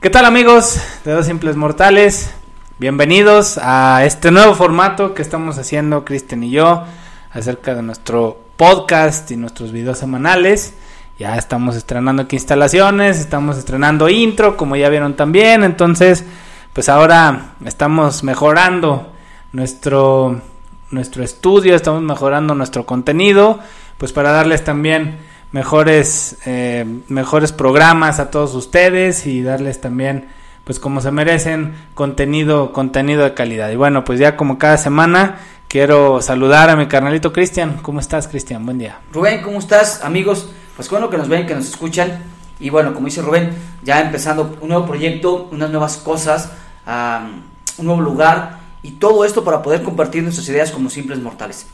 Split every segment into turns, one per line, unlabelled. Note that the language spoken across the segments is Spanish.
¿Qué tal amigos de Dos Simples Mortales? Bienvenidos a este nuevo formato que estamos haciendo Cristian y yo acerca de nuestro podcast y nuestros videos semanales. Ya estamos estrenando aquí instalaciones, estamos estrenando intro, como ya vieron también. Entonces, pues ahora estamos mejorando nuestro, nuestro estudio, estamos mejorando nuestro contenido, pues para darles también mejores, eh, mejores programas a todos ustedes y darles también, pues como se merecen, contenido, contenido de calidad. Y bueno, pues ya como cada semana quiero saludar a mi carnalito Cristian. ¿Cómo estás, Cristian? Buen día.
Rubén, ¿cómo estás, amigos? Pues bueno que nos ven, que nos escuchan. Y bueno, como dice Rubén, ya empezando un nuevo proyecto, unas nuevas cosas, un nuevo lugar y todo esto para poder compartir nuestras ideas como simples mortales.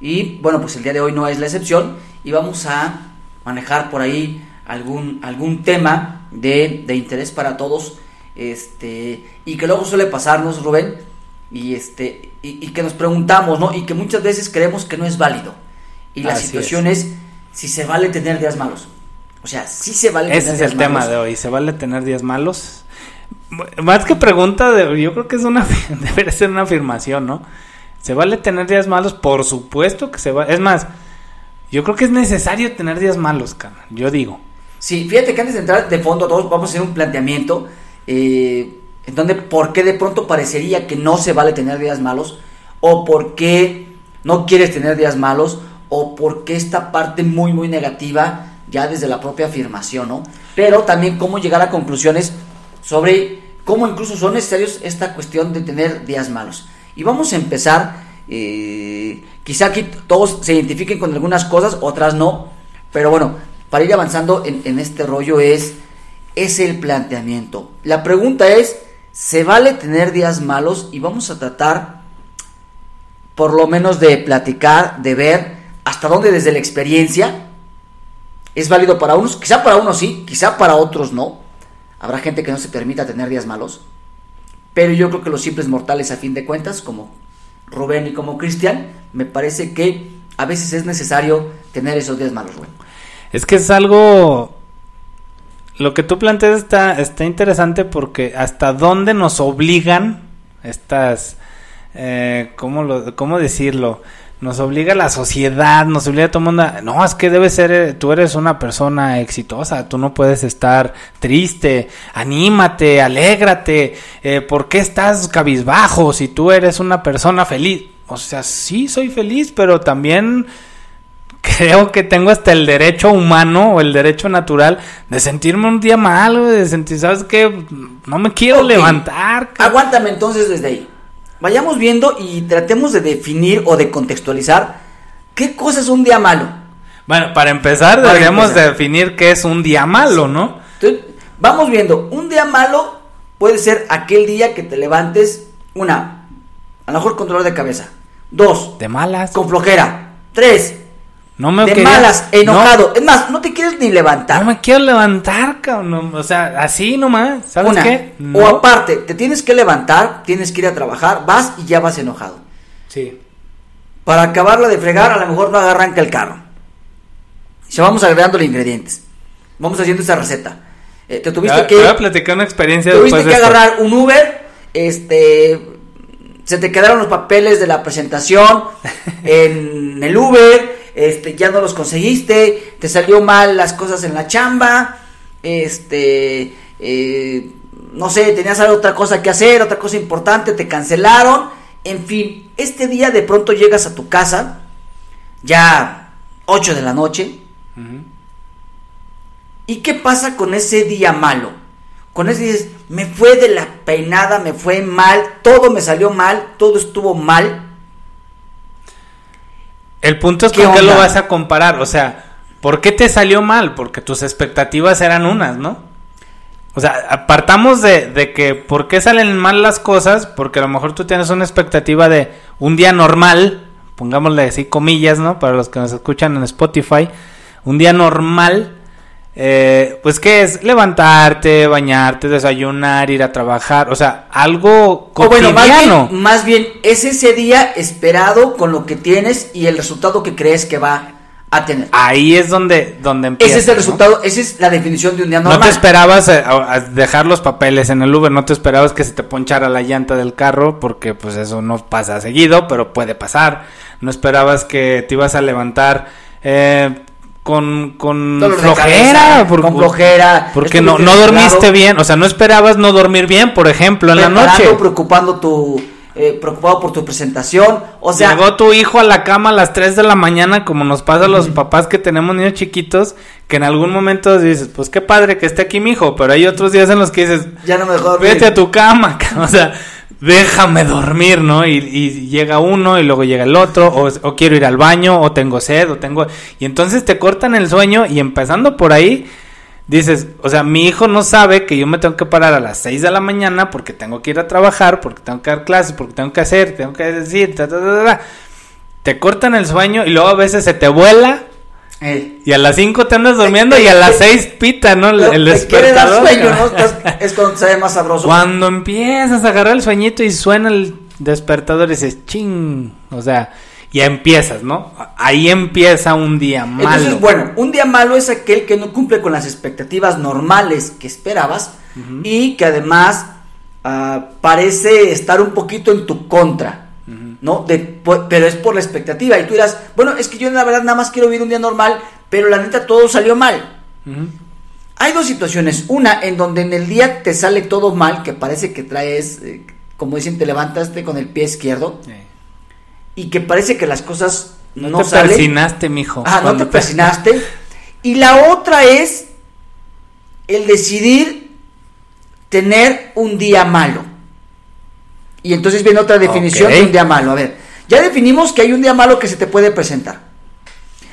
Y bueno, pues el día de hoy no es la excepción y vamos a manejar por ahí algún, algún tema de, de interés para todos este y que luego suele pasarnos Rubén y este y, que nos preguntamos no y que muchas veces creemos que no es válido. Y la situación es. si se vale tener días malos. O sea si se vale
ese es el tema de hoy se vale tener días malos más que pregunta de, yo creo que es una debería ser una afirmación no se vale tener días malos por supuesto que se va es más yo creo que es necesario tener días malos, cara. Yo digo.
Sí, fíjate que antes de entrar de fondo, todos vamos a hacer un planteamiento. Eh, en donde, ¿por qué de pronto parecería que no se vale tener días malos? ¿O por qué no quieres tener días malos? ¿O por qué esta parte muy, muy negativa ya desde la propia afirmación, ¿no? Pero también cómo llegar a conclusiones sobre cómo incluso son necesarios esta cuestión de tener días malos. Y vamos a empezar eh, quizá aquí todos se identifiquen con algunas cosas, otras no. Pero bueno, para ir avanzando en, este rollo es, es el planteamiento. La pregunta es, ¿se vale tener días malos? Y vamos a tratar por lo menos de platicar, de ver hasta dónde desde la experiencia es válido para unos. Quizá para unos sí, quizá para otros no. Habrá gente que no se permita tener días malos. Pero yo creo que los simples mortales, a fin de cuentas, como Rubén y como Cristian, me parece que a veces es necesario tener esos días malos, Rubén.
Es que es algo... Lo que tú planteas está, está interesante porque hasta dónde nos obligan estas... Eh, ¿cómo, lo, ¿Cómo decirlo? Nos obliga la sociedad, nos obliga a todo el mundo. No, es que debe ser, tú eres una persona exitosa, tú no puedes estar triste, anímate, alégrate, eh, ¿por qué estás cabizbajo si tú eres una persona feliz? O sea, sí soy feliz, pero también creo que tengo hasta el derecho humano o el derecho natural de sentirme un día malo, de sentir, ¿sabes qué? No me quiero levantar.
Aguántame entonces desde ahí vayamos viendo y tratemos de definir o de contextualizar qué cosa es un día malo.
Bueno, para empezar deberíamos definir qué es un día malo, ¿no?
vamos viendo, un día malo puede ser aquel día que te levantes, una, a lo mejor con dolor de cabeza, dos,
de malas,
con flojera, tres,
no me
de malas, enojado. Es más, no te quieres ni levantar.
No me quiero levantar, cabrón. O sea, así nomás. ¿Sabes qué?
O aparte, te tienes que levantar, tienes que ir a trabajar, vas y ya vas enojado.
Sí.
Para acabarla de fregar, a lo mejor no arranca el carro. Se vamos agregando los ingredientes. Vamos haciendo esa receta. Eh, te tuviste que.
Voy a platicar una experiencia
Tuviste que agarrar un Uber, este. Se te quedaron los papeles de la presentación en el Uber este, ya no los conseguiste, te salió mal las cosas en la chamba, este, eh, no sé, tenías otra cosa que hacer, otra cosa importante, te cancelaron, en fin, este día de pronto llegas a tu casa, ya 8 de la noche, ¿y qué pasa con ese día malo? Con ese dices, me fue de la peinada, me fue mal, todo me salió mal, todo estuvo mal.
El punto es con qué lo vas a comparar. O sea, ¿por qué te salió mal? Porque tus expectativas eran unas, ¿no? O sea, apartamos de, de, que por qué salen mal las cosas, porque a lo mejor tú tienes una expectativa de un día normal, pongámosle así comillas, ¿no? Para los que nos escuchan en Spotify, un día normal eh, pues qué es levantarte, bañarte, desayunar, ir a trabajar, o sea, algo cotidiano.
más, bien, es ese día esperado con lo que tienes y el resultado que crees que va a tener.
Ahí es donde, donde empieza.
Ese es el
¿no?
resultado, esa es la definición de un día
No
normal.
te esperabas eh, a- a dejar los papeles en el Uber, no te esperabas que se te ponchara la llanta del carro, porque pues eso no pasa seguido, pero puede pasar. No esperabas que te ibas a levantar eh, con, con flojera, por-
con flojera,
porque no, no dormiste bien, o sea, no esperabas no dormir bien, por ejemplo, en la noche.
preocupando tu, eh, preocupado por tu presentación, o sea,
Llegó tu hijo a la cama a las 3 de la mañana, como nos pasa a los papás que tenemos niños chiquitos, que en algún momento dices, pues qué padre que esté aquí mi hijo, pero hay otros días en los que dices,
ya no me dejó
vete a tu cama, ca- o sea, déjame dormir, ¿no? Y, y llega uno y luego llega el otro, o, quiero ir al baño, o tengo sed, o tengo... Y entonces te cortan el sueño y empezando por ahí, dices, o sea, mi hijo no sabe que yo me tengo que parar a las 6 de la mañana porque tengo que ir a trabajar, porque tengo que dar clases, porque tengo que hacer, tengo que decir, ta, ta, ta. Te cortan el sueño y luego a veces se te vuela
Eh,
y a las 5 te andas durmiendo y a las 6 pita, ¿no? El,
pero
el
te quiere dar
despertador.
sueño, ¿no? Es cuando se ve más sabroso.
Cuando empiezas a agarrar el sueñito y suena el despertador y dices, ching, o sea, ya empiezas, ¿no? Ahí empieza un día malo.
Entonces, bueno, un día malo es aquel que no cumple con las expectativas normales que esperabas y que además ah, parece estar un poquito en tu contra. ¿No? De, pero es por la expectativa y tú dirás, bueno, es que yo la verdad nada más quiero vivir un día normal, pero la neta todo salió mal. Hay dos situaciones, una en donde en el día te sale todo mal, que parece que traes, eh, como dicen, te levantaste con el pie izquierdo
Sí.
y que parece que las cosas no,
No, te
salen.
persinaste, mijo.
Ah, no te persinaste. Y la otra es el decidir tener un día malo. Y entonces viene otra definición de un día malo. A ver, ya definimos que hay un día malo que se te puede presentar.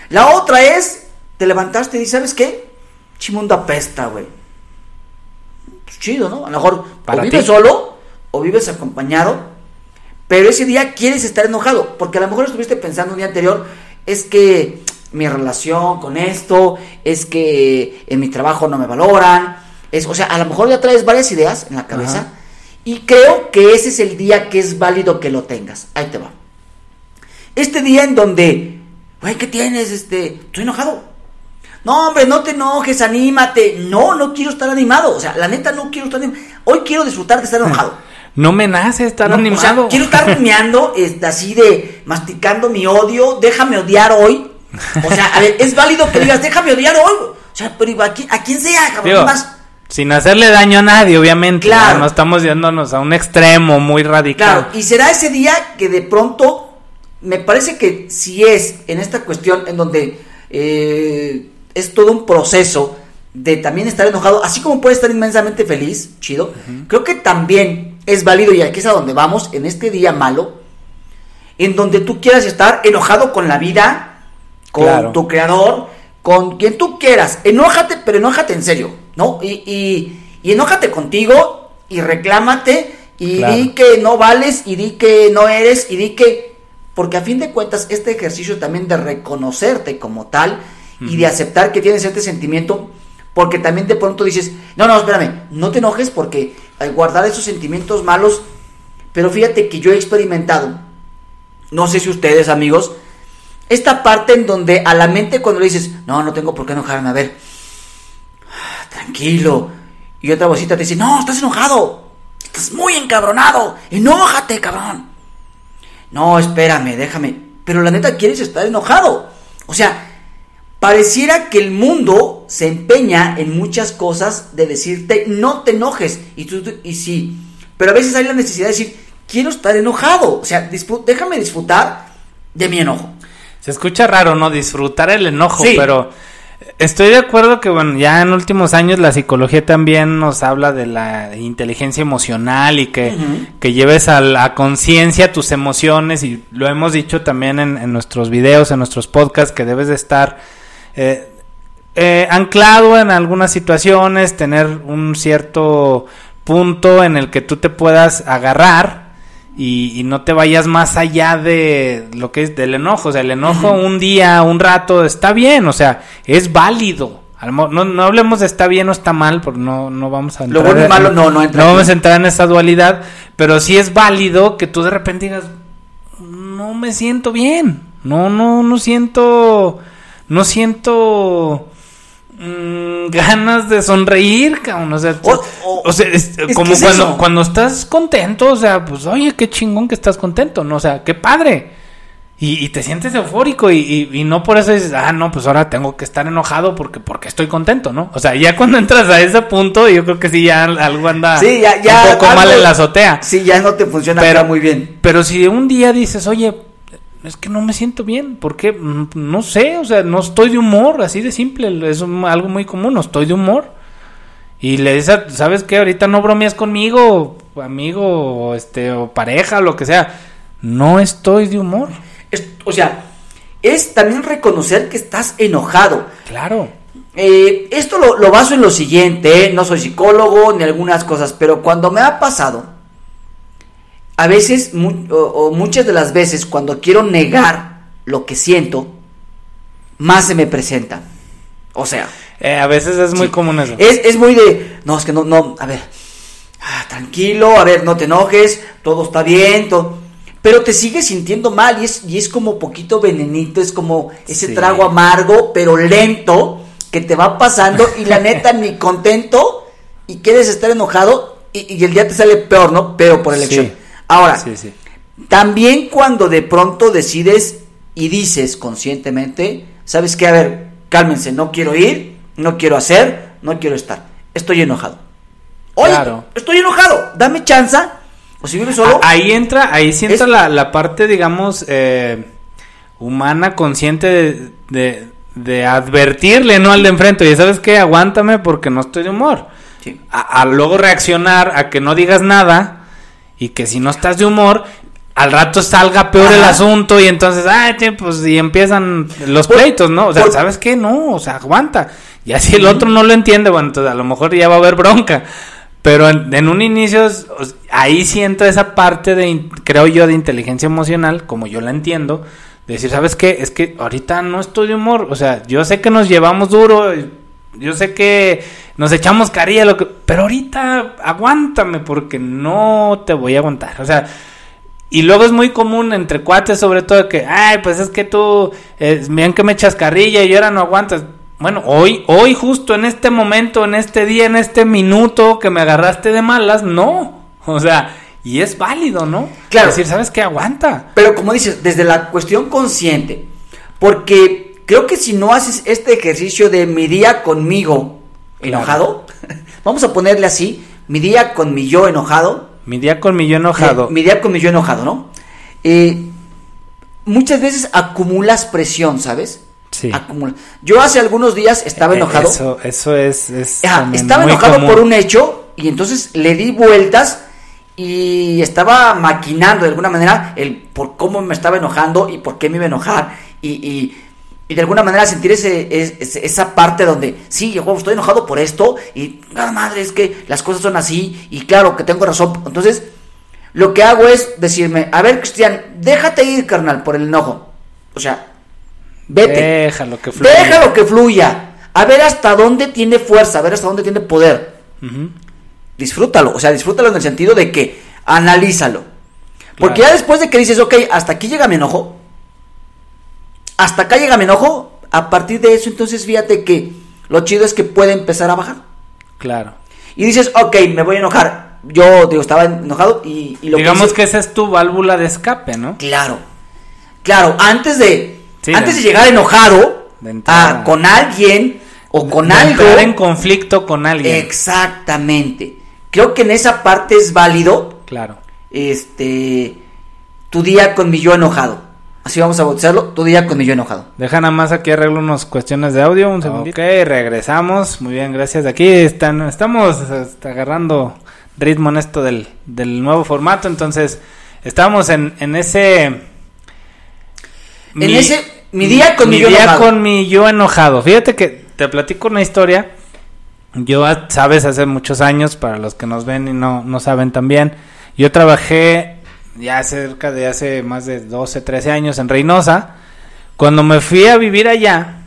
La otra es, te levantaste y dices, ¿sabes qué? Chimundo apesta, güey. Pues chido, ¿no? A lo mejor
Para
o vives
ti.
solo o vives acompañado, pero ese día quieres estar enojado, porque a lo mejor estuviste pensando un día anterior, es que mi relación con esto, es que en mi trabajo no me valoran, es, o sea, a lo mejor ya traes varias ideas en la cabeza
Ajá.
Y creo que ese es el día que es válido que lo tengas. Ahí te va. Este día en donde, güey, ¿qué tienes? Este, estoy enojado. No, hombre, no te enojes, anímate. No, no quiero estar animado. O sea, la neta no quiero estar animado. Hoy quiero disfrutar de estar enojado.
No me nace estar
No,
animado.
O sea, quiero estar rumiando, así de masticando mi odio. Déjame odiar hoy. O sea, a ver, es válido que digas, déjame odiar hoy. O sea, pero ¿a quién, a quién sea, cabrón? Más-
sin hacerle daño a nadie, obviamente.
Claro.
¿no? Estamos yéndonos a un extremo muy radical.
Claro, y será ese día que de pronto, me parece que si es en esta cuestión en donde eh, es todo un proceso de también estar enojado, así como puede estar inmensamente feliz, chido, creo que también es válido, y aquí es a donde vamos, en este día malo, en donde tú quieras estar enojado con la vida, con
Claro.
tu creador, con quien tú quieras. Enójate, pero enójate en serio, ¿no? Y, y, y enójate contigo y reclámate y
Claro.
di que no vales y di que no eres y di que... Porque a fin de cuentas este ejercicio también de reconocerte como tal y de aceptar que tienes este sentimiento, porque también de pronto dices, no, no, espérame, no te enojes porque al guardar esos sentimientos malos, pero fíjate que yo he experimentado, no sé si ustedes amigos, esta parte en donde a la mente cuando le dices, no, no tengo por qué enojarme, a ver, tranquilo, y otra vocita te dice, no, estás enojado, estás muy encabronado, enójate, cabrón. No, espérame, déjame, pero la neta quieres estar enojado. O sea, pareciera que el mundo se empeña en muchas cosas de decirte, no te enojes, y tú, y sí, pero a veces hay la necesidad de decir, quiero estar enojado, o sea, déjame disfrutar de mi enojo.
Se escucha raro, ¿no? Disfrutar el enojo,
Sí.
pero estoy de acuerdo que, bueno, ya en últimos años la psicología también nos habla de la inteligencia emocional y que, que lleves a la conciencia tus emociones y lo hemos dicho también en, en nuestros videos, en nuestros podcasts, que debes de estar eh, eh, anclado en algunas situaciones, tener un cierto punto en el que tú te puedas agarrar y, y no te vayas más allá de lo que es del enojo. O sea, el enojo un día, un rato, está bien, o sea, es válido. Lo No, no hablemos de está bien o está mal, porque no, no vamos a
Lo
entrar
bueno y malo no, no entra
no vamos a entrar en esa dualidad, pero sí es válido que tú de repente digas, no me siento bien, no, no, no siento, no siento mm, ganas de sonreír, cabrón. O sea,
O- o-
o sea, es-
es
como
es
cuando,
eso.
cuando estás contento, o sea, pues oye, qué chingón que estás contento, ¿no? O sea, qué padre. Y, y te sientes eufórico y, y- y no por eso dices, ah, no, pues ahora tengo que estar enojado porque, porque estoy contento, ¿no? O sea, ya cuando entras a ese punto, yo creo que sí, ya algo anda
Sí, ya, ya.
un poco
algo-
mal en la azotea.
Sí, ya no te funciona
Pero-
muy bien.
Pero si un día dices, oye, es que no me siento bien, ¿por qué? Mm, No sé, o sea, no estoy de humor, así de simple, es un- algo muy común, no estoy de humor. Y le dices, ¿sabes qué? Ahorita no bromeas conmigo, amigo, o este, o pareja, o lo que sea. No estoy de humor.
Es- o sea, es también reconocer que estás enojado.
Claro.
Eh, esto lo, lo baso en lo siguiente, ¿eh? no soy psicólogo ni algunas cosas, pero cuando me ha pasado, a veces, mu- o, o muchas de las veces, cuando quiero negar lo que siento, más se me presenta. O sea,
Eh, a veces es muy
Sí.
común eso.
es, es muy de, no, es que no, no, a ver, ah, tranquilo, a ver, no te enojes, todo está bien, todo, pero te sigues sintiendo mal y es, y es como poquito venenito, es como ese
Sí.
trago amargo, pero lento, que te va pasando y la neta ni contento y quieres estar enojado y, y el día te sale peor, ¿no? Pero por elección.
Sí.
Ahora,
Sí, sí.
también cuando de pronto decides y dices conscientemente, ¿sabes qué? A ver, cálmense, no quiero ir, no quiero hacer, no quiero estar. Estoy enojado. Oye,
Claro.
estoy enojado, dame chance. O si vives solo,
Ahí entra, ahí sí entra
Es-
la, la parte, digamos, eh, humana, consciente de, de, de advertirle, ¿no? Al de enfrente, y sabes qué, aguántame porque no estoy de humor.
Sí.
A, a luego reaccionar a que no digas nada y que si no estás de humor, al rato salga peor el asunto y entonces, ay, tío, pues y empiezan los
Por-
pleitos, ¿no? O sea,
por-
¿sabes qué? No, o sea, aguanta. Y así el otro no lo entiende, bueno, entonces a lo mejor ya va a haber bronca. Pero en, en un inicio, ahí sí entra esa parte de, creo yo, de inteligencia emocional, como yo la entiendo, de decir, ¿sabes qué? Es que ahorita no estoy de humor, o sea, yo sé que nos llevamos duro, y yo sé que nos echamos carilla, lo que, pero ahorita aguántame porque no te voy a aguantar, o sea, y luego es muy común entre cuates, sobre todo, que, ay, pues es que tú, eh, bien que me echas carrilla y ahora no aguantas. Bueno, hoy, hoy justo en este momento, en este día, en este minuto que me agarraste de malas, no. O sea, y es válido, ¿no?
Claro.
decir, ¿sabes qué? Aguanta.
pero como dices, desde la cuestión consciente, porque creo que si no haces este ejercicio de mi día conmigo
Claro.
enojado, vamos a ponerle así, mi día con mi yo enojado,
Mi día con mi yo enojado.
Eh, mi día con mi yo enojado, ¿no? Eh, muchas veces acumulas presión, ¿sabes?
Sí.
Acumula- Yo hace algunos días estaba
Eh,
enojado.
Eso, eso es. es
Ajá, estaba
muy
enojado
común.
por un hecho y entonces le di vueltas y estaba maquinando de alguna manera el por cómo me estaba enojando y por qué me iba a enojar y, y- y de alguna manera sentir ese, es- ese- esa parte donde sí, yo estoy enojado por esto y nada madre es que las cosas son así y claro que tengo razón. Entonces lo que hago es decirme, a ver Cristian, déjate ir carnal por el enojo. O sea, vete.
Déjalo que fluya.
Déjalo que fluya. A ver hasta dónde tiene fuerza, a ver hasta dónde tiene poder. Disfrútalo, o sea, disfrútalo en el sentido de que analízalo. Porque
Claro.
ya después de que dices, ok, hasta aquí llega mi enojo, hasta acá llega mi enojo, a partir de eso, entonces fíjate que lo chido es que puede empezar a bajar.
Claro.
Y dices, ok, me voy a enojar. Yo, digo, estaba enojado y, y lo
Digamos
hice-
que esa es tu válvula de escape, ¿no?
Claro. Claro, antes de
Sí,
antes
de-
de, llegar enojado
de
a, con alguien o con
De
algo
entrar en conflicto con alguien.
exactamente. Creo que en esa parte es válido
Claro.
este tu día con mi yo enojado. Así vamos a bautizarlo, tu día con mi yo enojado.
Deja nada más aquí arreglo unas cuestiones de audio, un segundito. Ok, regresamos. Muy bien, gracias. Aquí están, estamos este, agarrando ritmo en esto del, del nuevo formato. Entonces, estamos en, en ese...
En ese, mi día con mi yo
día
enojado.
con mi yo enojado. Fíjate que te platico una historia. Yo, ah, sabes, hace muchos años, para los que nos ven y no, no saben también, yo trabajé ya cerca de hace más de 12, 13 años en Reynosa. Cuando me fui a vivir allá,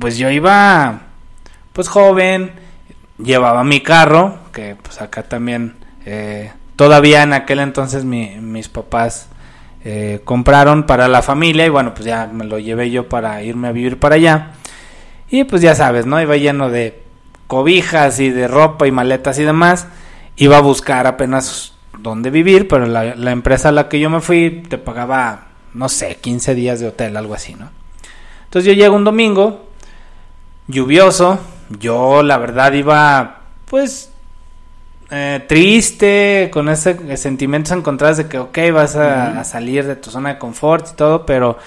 pues yo iba, pues joven, llevaba mi carro, que pues acá también, eh, todavía en aquel entonces mi- mis papás eh, compraron para la familia y bueno, pues ya me lo llevé yo para irme a vivir para allá. Y pues ya sabes, ¿no? Iba lleno de cobijas y de ropa y maletas y demás. Iba a buscar apenas dónde vivir, pero la, la empresa a la que yo me fui te pagaba, no sé, 15 días de hotel, algo así, ¿no? Entonces yo llego un domingo, lluvioso, yo la verdad iba pues eh, triste, con ese sentimientos encontrados de que, ok, vas a, a, salir de tu zona de confort y todo, pero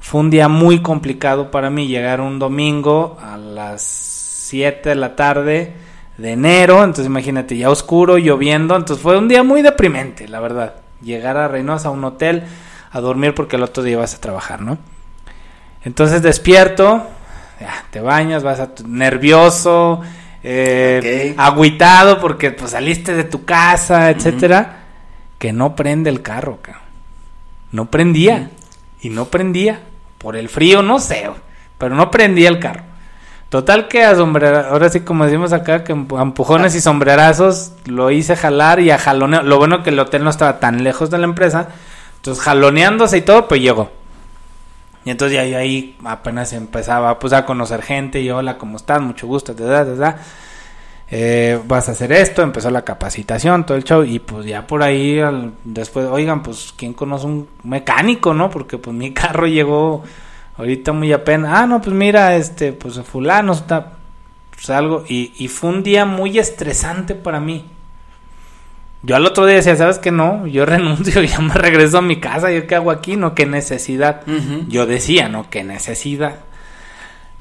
fue un día muy complicado para mí llegar un domingo a las 7 de la tarde de enero, entonces imagínate, ya oscuro, lloviendo, entonces fue un día muy deprimente, la verdad, llegar a Reynosa a un hotel a dormir porque el otro día vas a trabajar, ¿no? Entonces despierto, ya, te bañas, vas a nervioso, eh, agüitado porque pues saliste de tu casa, etcétera, que no prende el carro, cabrón. No prendía. Y no prendía. Por el frío, no sé, pero no prendía el carro. Total que a sombrera, ahora sí como decimos acá, que empujones y sombrerazos lo hice jalar y a jaloneo. Lo bueno que el hotel no estaba tan lejos de la empresa. Entonces jaloneándose y todo, pues llegó. Y entonces ya ahí apenas empezaba pues a conocer gente y hola, ¿cómo estás? Mucho gusto, te da, te da. Vas a hacer esto, empezó la capacitación, todo el show, y pues ya por ahí después, oigan, pues quién conoce un mecánico, ¿no? Porque pues mi carro llegó ahorita muy apenas, ah, no, pues mira, este, pues fulano está, pues algo, y, y fue un día muy estresante para mí. Yo al otro día decía, ¿sabes qué no? Yo renuncio, ya me regreso a mi casa, ¿yo qué hago aquí? No, qué necesidad. Uh -huh. Yo decía, no, qué necesidad.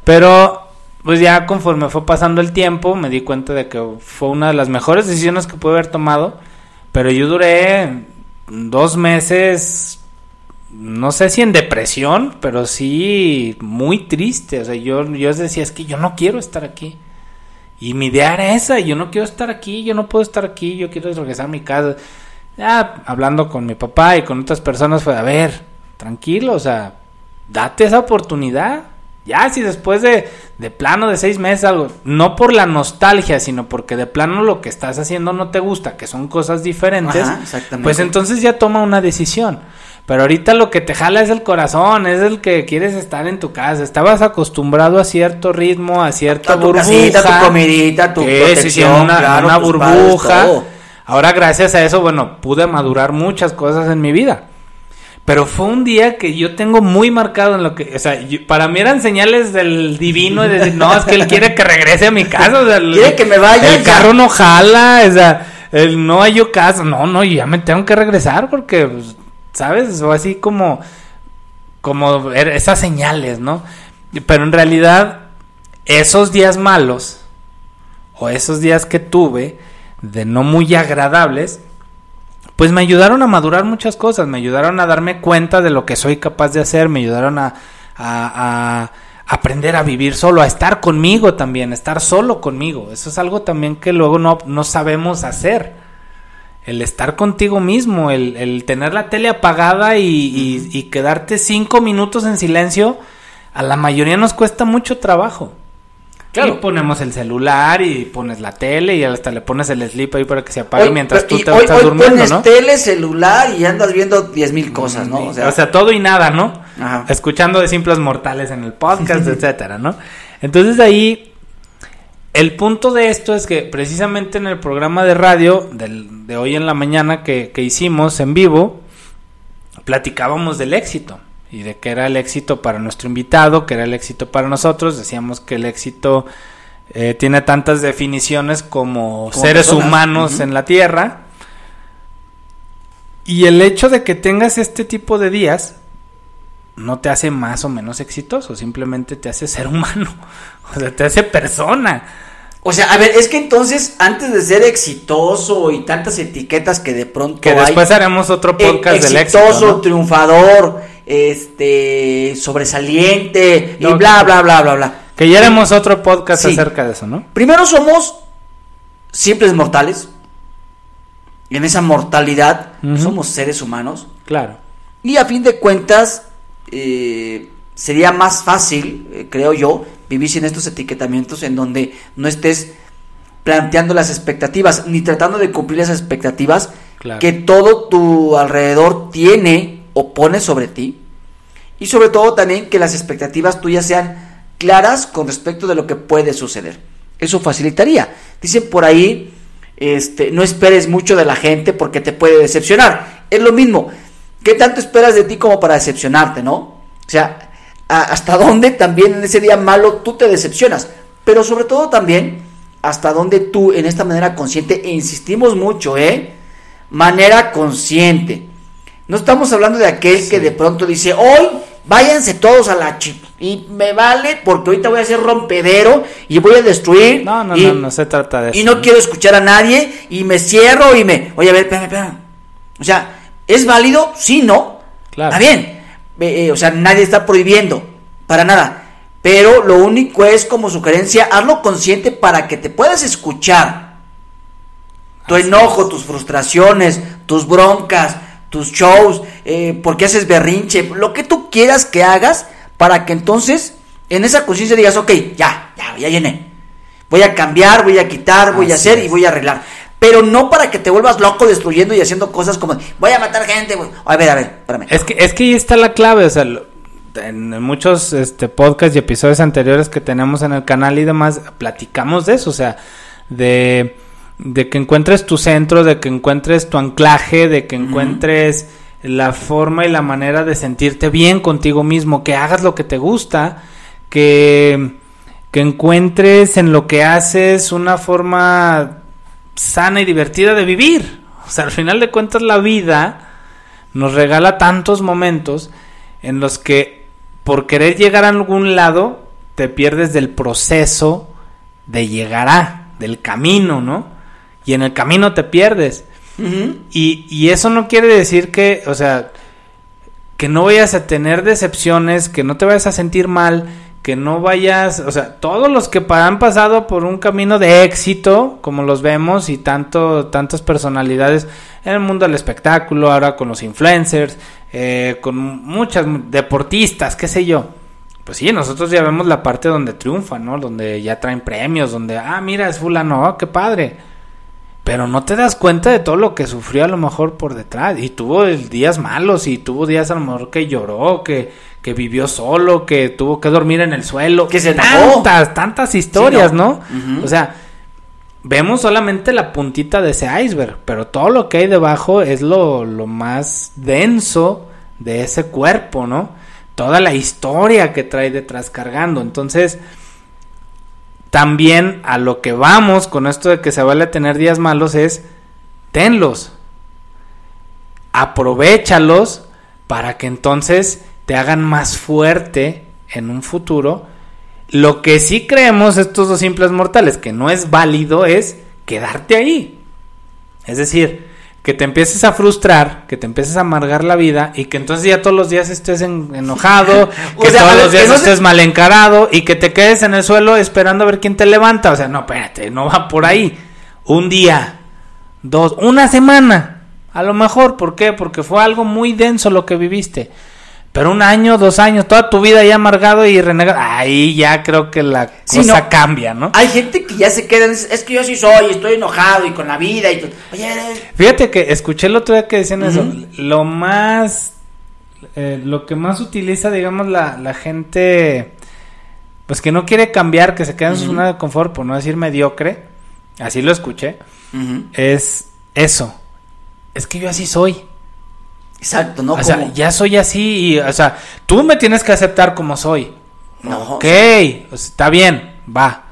Pero pues ya conforme fue pasando el tiempo me di cuenta de que fue una de las mejores decisiones que pude haber tomado, pero yo duré dos meses, no sé si en depresión, pero sí muy triste, o sea, yo, yo decía, es que yo no quiero estar aquí. Y mi idea era esa, yo no quiero estar aquí, yo no puedo estar aquí, yo quiero regresar a mi casa. Ya hablando con mi papá y con otras personas fue, a ver, tranquilo, o sea, date esa oportunidad. Ya, si después de, de plano de seis meses algo, no por la nostalgia, sino porque de plano lo que estás haciendo no te gusta, que son cosas diferentes,
Ajá,
pues entonces ya toma una decisión. Pero ahorita lo que te jala es el corazón, es el que quieres estar en tu casa. Estabas acostumbrado a cierto ritmo, a cierta
A tu
burbuja.
casita, tu comidita, tu
Sí, sí, sí,
protección,
una,
claro,
una
tus padres,
burbuja. Ahora gracias a eso, bueno, pude madurar muchas cosas en mi vida. Pero fue un día que yo tengo muy marcado en lo que, o sea, yo- para mí eran señales del divino y decir, no, es que él quiere que regrese a mi casa, o sea, el-
Quiere que me vaya
El
ya.
carro no jala, o sea, el no hay yo casa, no, no, yo ya me tengo que regresar porque, pues, ¿sabes? O así como, como er- esas señales, ¿no? Pero en realidad, esos días malos, o esos días que tuve, de no muy agradables, pues me ayudaron a madurar muchas cosas, me ayudaron a darme cuenta de lo que soy capaz de hacer, me ayudaron a, aprender a vivir solo, a estar conmigo también, a estar solo conmigo. Eso es algo también que luego no, no sabemos hacer. El estar contigo mismo, el, el tener la tele apagada y, y- y quedarte cinco minutos en silencio, a la mayoría nos cuesta mucho trabajo.
Claro.
Y ponemos el celular y pones la tele y hasta le pones el sleep ahí para que se apague
Hoy-
mientras tú te
hoy,
estás
hoy
durmiendo,
pones
¿no?
tele, celular y andas viendo diez mil cosas, ¿no?
O sea, todo y nada, ¿no?
Ajá.
Escuchando de simples mortales en el podcast, etcétera, ¿no? Entonces ahí el punto de esto es que precisamente en el programa de radio del- de hoy en la mañana que, que hicimos en vivo, platicábamos del éxito y de que era el éxito para nuestro invitado, que era el éxito para nosotros. Decíamos que el éxito eh, tiene tantas definiciones como,
Como
seres
personas.
humanos en la Tierra. Y el hecho de que tengas este tipo de días no te hace más o menos exitoso, simplemente te hace ser humano, o sea, te hace persona.
O sea, a ver, es que entonces, antes de ser exitoso y tantas etiquetas que de pronto
Que
hay,
después haremos otro
eh,
podcast del
exitoso,
éxito. ¿no?
triunfador, este, sobresaliente y bla, bla, bla, bla, bla.
Que ya haremos otro podcast
Sí.
acerca de eso, ¿no?
Primero somos simples mortales. Y en esa mortalidad somos seres humanos.
Claro.
Y a fin de cuentas, eh, sería más fácil, eh, creo yo, vivir sin estos etiquetamientos en donde no estés planteando las expectativas ni tratando de cumplir esas expectativas
Claro.
que todo tu alrededor tiene opone sobre ti. Y sobre todo también que las expectativas tuyas sean claras con respecto de lo que puede suceder. Eso facilitaría. Dicen por ahí, este, no esperes mucho de la gente porque te puede decepcionar. Es lo mismo. ¿Qué tanto esperas de ti como para decepcionarte, no? O sea, hasta dónde también en ese día malo tú te decepcionas. Pero sobre todo también, hasta dónde tú en esta manera consciente, e insistimos mucho, ¿eh? Manera consciente. No estamos hablando de aquel que de pronto dice, hoy váyanse todos a la chip y me vale porque ahorita voy a ser rompedero y voy a destruir.
No, no,
y,
no, no se trata de eso.
Y no quiero escuchar a nadie y me cierro y me, oye, a ver, espérame, espérame. O sea, ¿Es válido? Sí, no. Claro. Está bien. Eh, o sea, nadie está prohibiendo. Para nada. Pero lo único es como sugerencia, hazlo consciente para que te puedas escuchar. Tu enojo, tus frustraciones, tus broncas, tus shows, eh, porque haces berrinche, lo que tú quieras que hagas para que entonces en esa conciencia digas, ok, ya, ya, ya llené. Voy a cambiar, voy a quitar, voy a hacer y voy a arreglar pero no para que te vuelvas loco destruyendo y haciendo cosas como voy a matar gente. A ver, a ver, espérame.
Es que, es que ahí está la clave, o sea, en muchos este, podcasts y episodios anteriores que tenemos en el canal y demás, platicamos de eso, o sea, de, de que encuentres tu centro, de que encuentres tu anclaje, de que encuentres la forma y la manera de sentirte bien contigo mismo, que hagas lo que te gusta, que, que encuentres en lo que haces una forma sana y divertida de vivir. O sea, al final de cuentas la vida nos regala tantos momentos en los que por querer llegar a algún lado te pierdes del proceso de llegar a, del camino, ¿no? Y en el camino te pierdes. y, y eso no quiere decir que, o sea, que no vayas a tener decepciones, que no te vayas a sentir mal, que no vayas, o sea, todos los que han pasado por un camino de éxito, como los vemos, y tanto, tantas personalidades en el mundo del espectáculo, ahora con los influencers, eh, con muchas deportistas, qué sé yo. Pues sí, nosotros ya vemos la parte donde triunfan, ¿no? Donde ya traen premios, donde, ah, mira, es fulano, oh, qué padre. Pero no te das cuenta de todo lo que sufrió a lo mejor por detrás. Y tuvo días malos, y tuvo días a lo mejor que lloró, que, que vivió solo, que tuvo que dormir en el suelo.
Que se
Tantas, tantas historias, ¿no? O sea, vemos solamente la puntita de ese iceberg, pero todo lo que hay debajo es lo, lo más denso de ese cuerpo, ¿no? Toda la historia que trae detrás cargando. Entonces, también a lo que vamos con esto de que se vale tener días malos es, tenlos, aprovechalos para que entonces te hagan más fuerte en un futuro. Lo que sí creemos estos dos simples mortales que no es válido es quedarte ahí. Es decir, que te empieces a frustrar, que te empieces a amargar la vida y que entonces ya todos los días estés enojado, que todos los días estés mal encarado y que te quedes en el suelo esperando a ver quién te levanta. O sea, no, espérate, no va por ahí. Un día, dos, una semana, a lo mejor, ¿por qué? Porque fue algo muy denso lo que viviste. Pero un año, dos años, toda tu vida ya amargado y renegado, ahí ya creo que la cosa cambia, ¿no?
Hay gente que ya se queda, es que yo sí soy, estoy enojado y con la vida y todo. Oye,
Fíjate que escuché el otro día que decían eso, lo más, eh, lo que más utiliza, digamos, la, la gente, pues que no quiere cambiar, que se queda en su zona de confort, por no decir mediocre, así lo escuché, es eso, es que yo así soy.
Exacto, ¿no?
O sea, ya soy así y, o sea, tú me tienes que aceptar como soy. No. Ok, está bien, va.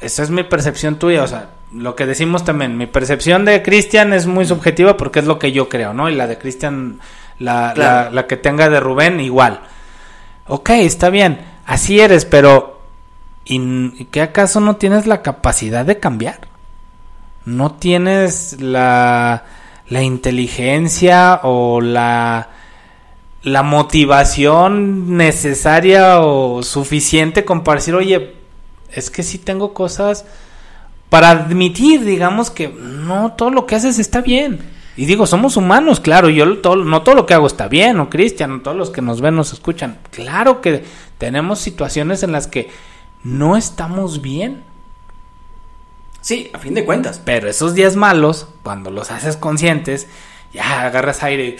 Esa es mi percepción tuya, o sea, lo que decimos también, mi percepción de Cristian es muy subjetiva porque es lo que yo creo, ¿no? Y la de Cristian, la, la, la, que tenga de Rubén, igual. Ok, está bien, así eres, pero ¿y qué acaso no tienes la capacidad de cambiar? No tienes la la inteligencia o la, la motivación necesaria o suficiente para decir, oye, es que sí tengo cosas para admitir, digamos, que no todo lo que haces está bien. Y digo, somos humanos, claro, yo no todo lo que hago está bien, o Cristian, todos los que nos ven, nos escuchan. Claro que tenemos situaciones en las que no estamos bien.
Sí, a fin de cuentas.
Pero esos días malos, cuando los haces conscientes, ya agarras aire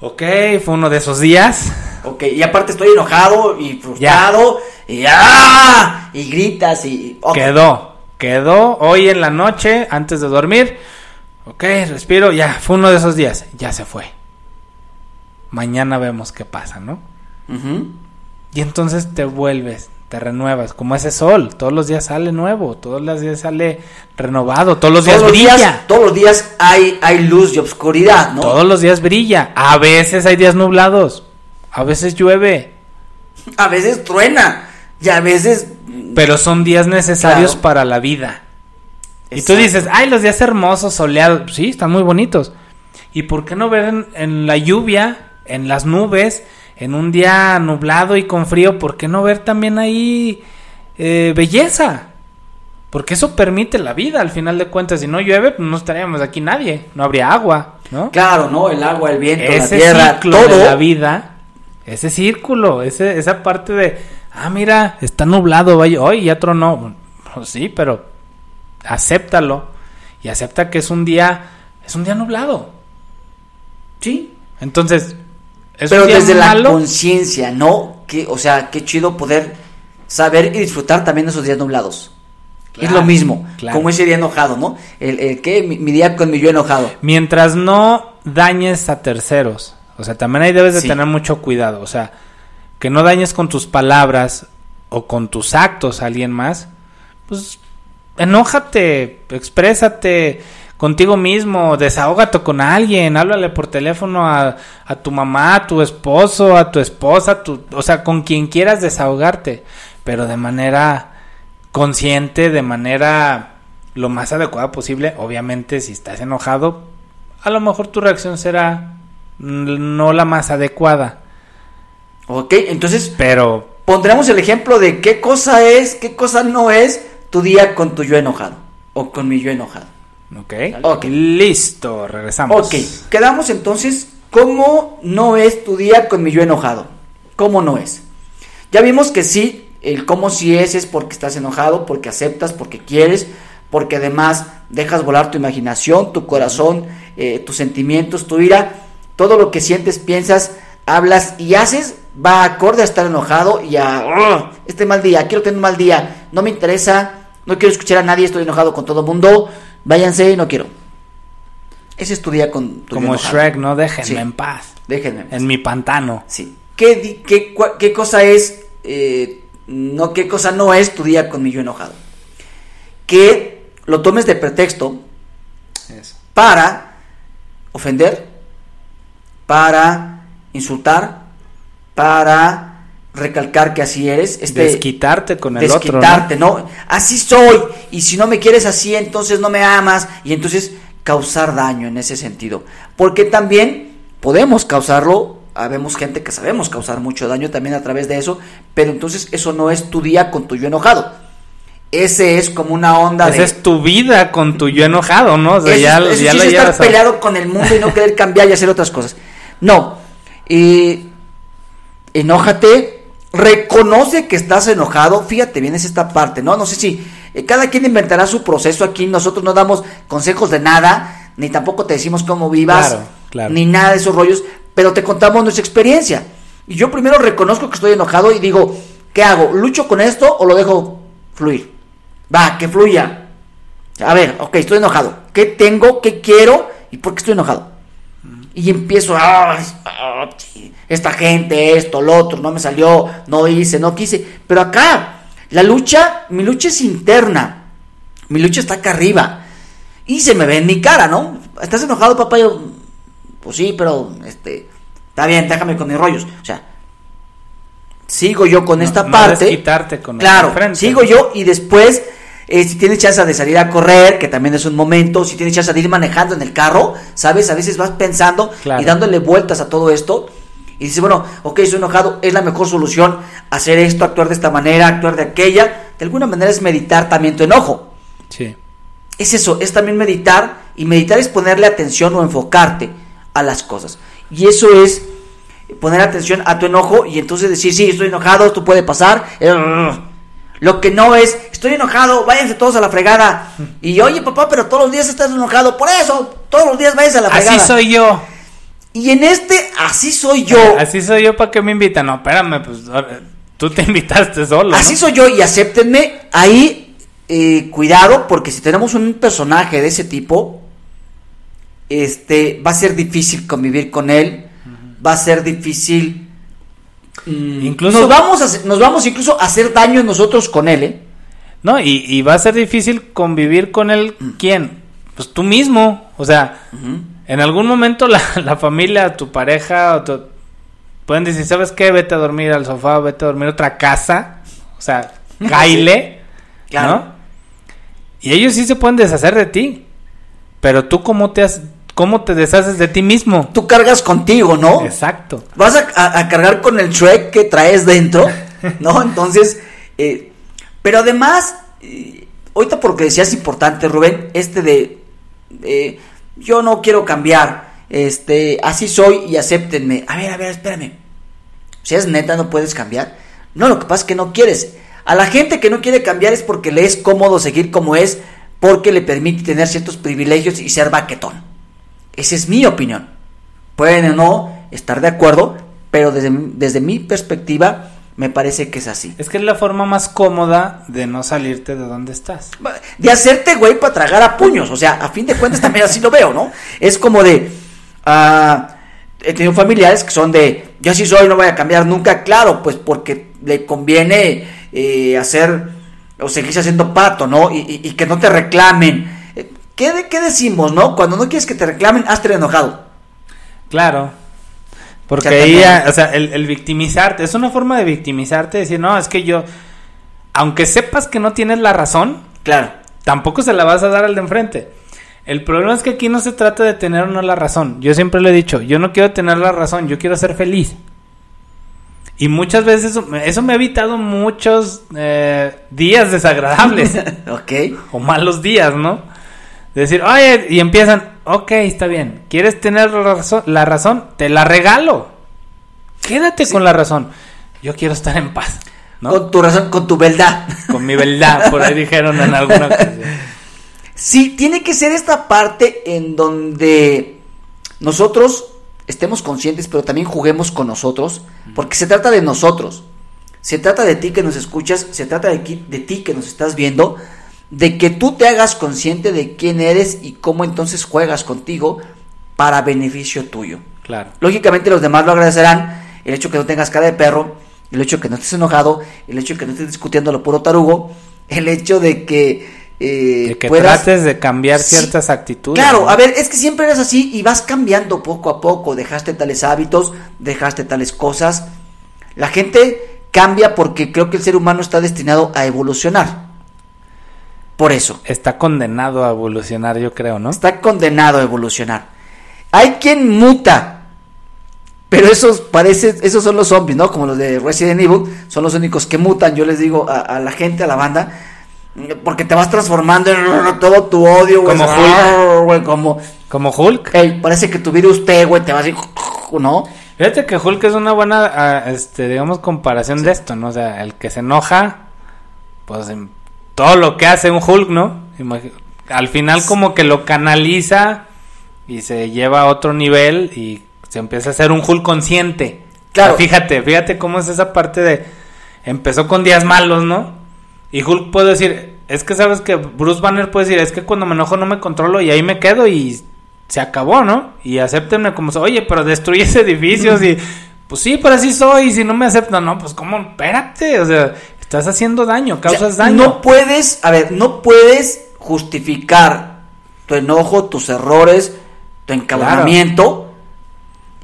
Ok, fue uno de esos días.
Ok, y aparte estoy enojado y frustrado. Y, ¡ah! y gritas y...
Quedó, quedó hoy en la noche, antes de dormir. Ok, respiro, ya, fue uno de esos días. Ya se fue. Mañana vemos qué pasa, ¿no? Y entonces te vuelves, te renuevas, como ese sol. Todos los días sale nuevo, todos los días sale renovado, todos los días
los
brilla.
días, todos los días hay, hay luz y obscuridad, ¿no?
Todos los días brilla. A veces hay días nublados. A veces llueve.
A veces truena y a veces...
Pero son días necesarios
Claro.
para la vida. Y tú dices, ay, los días hermosos, soleados. Sí, están muy bonitos. ¿Y por qué no ver en, en la lluvia, en las nubes, en un día nublado y con frío? ¿Por qué no ver también ahí eh, belleza? Porque eso permite la vida, al final de cuentas. Si no llueve, pues no estaríamos aquí nadie. No habría agua, ¿no?
Claro, ¿no? El agua, el viento, la
ese
tierra,
ciclo
todo.
de la vida, ese círculo, ese, esa parte de, ah, mira, está nublado, vaya, hoy ya tronó. Pues sí, pero acéptalo y acepta que es un día, es un día nublado.
Sí.
Entonces, es
Pero desde la conciencia, ¿no? Que, o sea, qué chido poder saber y disfrutar también de esos días nublados. es lo mismo,
claro.
como ese día enojado, ¿no? El, el que mi, mi día con mi yo enojado.
Mientras no dañes a terceros. O sea, también ahí debes de
Sí.
tener mucho cuidado. O sea, que no dañes con tus palabras o con tus actos a alguien más. Pues enójate, exprésate contigo mismo, desahógate con alguien, háblale por teléfono a, a tu mamá, a tu esposo, a tu esposa, tu, o sea, con quien quieras desahogarte, pero de manera consciente, de manera lo más adecuada posible. Obviamente, si estás enojado, a lo mejor tu reacción será no la más adecuada,
¿Ok? Entonces,
pero
pondremos el ejemplo de qué cosa es, qué cosa no es tu día con tu yo enojado. O con mi yo enojado.
Ok,
Ok.
listo, regresamos.
Ok, quedamos entonces, ¿cómo no es tu día con mi yo enojado? ¿Cómo no es? Ya vimos que sí, el cómo sí es es porque estás enojado, porque aceptas, porque quieres, porque además dejas volar tu imaginación, tu corazón, eh, tus sentimientos, tu ira, todo lo que sientes, piensas, hablas y haces va acorde a estar enojado y a "Ugh, este mal día, quiero tener un mal día, no me interesa, no quiero escuchar a nadie, estoy enojado con todo el mundo, váyanse, no quiero. Ese es tu día con tu
Como. Shrek, no déjenme
Sí.
en paz.
Déjenme. en paz.
En mi pantano.
Sí. ¿Qué, qué, cua- qué cosa es, eh, no, qué cosa no es tu día con mi yo enojado? Que lo tomes de pretexto para ofender, para insultar, para recalcar que así eres, este,
Desquitarte con el otro. ¿no?
desquitarte, ¿no? Así soy, y si no me quieres así, entonces no me amas, y entonces causar daño en ese sentido. Porque también podemos causarlo, habemos gente que sabemos causar mucho daño también a través de eso, pero entonces eso no es tu día con tu yo enojado. Ese es como una onda
Esa
de...
es tu vida con tu yo enojado, ¿no? O sea,
Eso,
ya,
eso
ya
sí
lo
es estar
a-
peleado con el mundo y no querer cambiar y hacer otras cosas. No. Eh, enójate, reconoce que estás enojado. Fíjate bien, es esta parte, ¿no? No sé si eh, cada quien inventará su proceso aquí. Nosotros no damos consejos de nada, ni tampoco te decimos cómo vivas,
Claro, claro.
ni nada de esos rollos, pero te contamos nuestra experiencia. Y yo primero reconozco que estoy enojado y digo, ¿qué hago? ¿Lucho con esto o lo dejo fluir? Va, que fluya. A ver, ok, estoy enojado. ¿Qué tengo? ¿Qué quiero? ¿Y por qué estoy enojado? Y empiezo, "Ay, ah, sí, esta gente, esto, lo otro, no me salió, no hice, no quise. Pero acá, la lucha, mi lucha es interna. Mi lucha está acá arriba. Y se me ve en mi cara, ¿no? ¿Estás enojado, papá? Yo, pues sí, pero, este, está bien, déjame con mis rollos. O sea, sigo yo con
No-
sta
no
parte.
desquitarte con
claro,
frente.
sigo yo y después, eh, si tienes chance de salir a correr, que también es un momento, si tienes chance de ir manejando en el carro, ¿sabes? A veces vas pensando
Claro.
y dándole vueltas a todo esto. Y dices, bueno, ok, estoy enojado, es la mejor solución hacer esto, actuar de esta manera, actuar de aquella. De alguna manera es meditar también tu enojo.
Sí.
Es eso, es también meditar. Y meditar es ponerle atención o enfocarte a las cosas. Y eso es poner atención a tu enojo y entonces decir, sí, estoy enojado, esto puede pasar. Lo que no es, estoy enojado, váyanse todos a la fregada. Y oye, papá, pero todos los días estás enojado. Por eso, todos los días váyanse a la fregada.
Así soy yo.
Y en este, así soy yo.
Así soy yo, ¿para qué me invitan? No, espérame, pues tú te invitaste solo. ¿no?
Así soy yo y acéptenme. Ahí, eh, cuidado, porque si tenemos un personaje de ese tipo, este, va a ser difícil convivir con él. Va a ser difícil. Mm,
Incluso-
Nos vamos, a, nos vamos incluso a hacer daño nosotros con él, ¿eh?
No, y, y va a ser difícil convivir con él. ¿Quién? Pues tú mismo. O sea, en algún momento la, la familia, tu pareja, o tu- pueden decir, ¿sabes qué? Vete a dormir al sofá, vete a dormir a otra casa. O sea, caile,
Claro.
¿no? Y ellos sí se pueden deshacer de ti. Pero tú, ¿cómo te, has- cómo te deshaces de ti mismo?
Tú cargas contigo, ¿no?
Exacto.
Vas a, a- a cargar con el Shrek que traes dentro, ¿no? Entonces, eh, pero además, eh, ahorita porque decías importante, Rubén, este de, eh, yo no quiero cambiar, este, así soy y acéptenme. A ver, a ver, espérame. Si es neta, no puedes cambiar. No, lo que pasa es que no quieres. A la gente que no quiere cambiar es porque le es cómodo seguir como es, porque le permite tener ciertos privilegios y ser baquetón. Esa es mi opinión. Pueden o no estar de acuerdo, pero desde, desde mi perspectiva me parece que es así.
Es que es la forma más cómoda de no salirte de donde estás.
De hacerte güey para tragar a puños, o sea, a fin de cuentas también así lo veo, ¿no? Es como de, ah, he tenido familiares que son de, yo así soy, no voy a cambiar nunca, claro, pues porque le conviene eh, hacer o seguirse haciendo pato, ¿no? Y, y- y que no te reclamen. ¿Qué, de- ¿Qué decimos, no? Cuando no quieres que te reclamen, hazte enojado.
Claro. Porque ahí, o sea, el, el victimizarte, es una forma de victimizarte, decir, no, es que yo, aunque sepas que no tienes la razón,
Claro.
tampoco se la vas a dar al de enfrente. El problema es que aquí no se trata de tener o no la razón. Yo siempre lo he dicho, yo no quiero tener la razón, yo quiero ser feliz. Y muchas veces eso, eso me ha evitado muchos eh, días desagradables
ok.
o malos días, ¿no? De decir, oye, y empiezan, ok, está bien, ¿quieres tener la razón? La razón? Te la regalo. Quédate con la razón. Yo quiero estar en paz, ¿no?
Con tu razón, con tu verdad.
Con mi verdad, por ahí dijeron en alguna ocasión.
Sí, tiene que ser esta parte en donde nosotros estemos conscientes, pero también juguemos con nosotros, porque se trata de nosotros. Se trata de ti que nos escuchas, se trata de ti que nos estás viendo, de que tú te hagas consciente de quién eres y cómo entonces juegas contigo para beneficio tuyo.
Claro.
Lógicamente los demás lo agradecerán, el hecho que no tengas cara de perro, el hecho que no estés enojado, el hecho que no estés discutiendo lo puro tarugo, el hecho de que, eh,
De que
puedas-
trates de cambiar
Sí,
ciertas actitudes.
Claro,
¿no?
a ver, es que siempre eres así y vas cambiando poco a poco, dejaste tales hábitos, dejaste tales cosas. La gente cambia porque creo que el ser humano está destinado a evolucionar. Por eso,
Está condenado a evolucionar, yo creo, ¿no?
está condenado a evolucionar. Hay quien muta, pero esos parece, esos son los zombies, ¿no? Como los de Resident Evil, son los únicos que mutan. Yo les digo a, a la gente, a la banda, porque te vas transformando en todo tu odio, güey,
Como
güey, como
Como Hulk.
Parece que tu virus T, güey, te va así, ¿no?
Fíjate que Hulk es una buena, ah, este, digamos, comparación de esto, ¿no? O sea, el que se enoja, pues en todo lo que hace un Hulk, ¿no? Al final como que lo canaliza y se lleva a otro nivel y se empieza a hacer un Hulk consciente.
Claro.
O sea, fíjate, fíjate cómo es esa parte de... Empezó con días malos, ¿no? Y Hulk puede decir, es que sabes que Bruce Banner puede decir, es que cuando me enojo no me controlo y ahí me quedo y se acabó, ¿no? Y acéptenme como oye, pero destruyes edificios y pues sí, pero así soy, y si no me aceptan, no, pues cómo, espérate, o sea, estás haciendo daño, causas
O sea,
daño.
No puedes, a ver, no puedes justificar tu enojo, tus errores, tu encabronamiento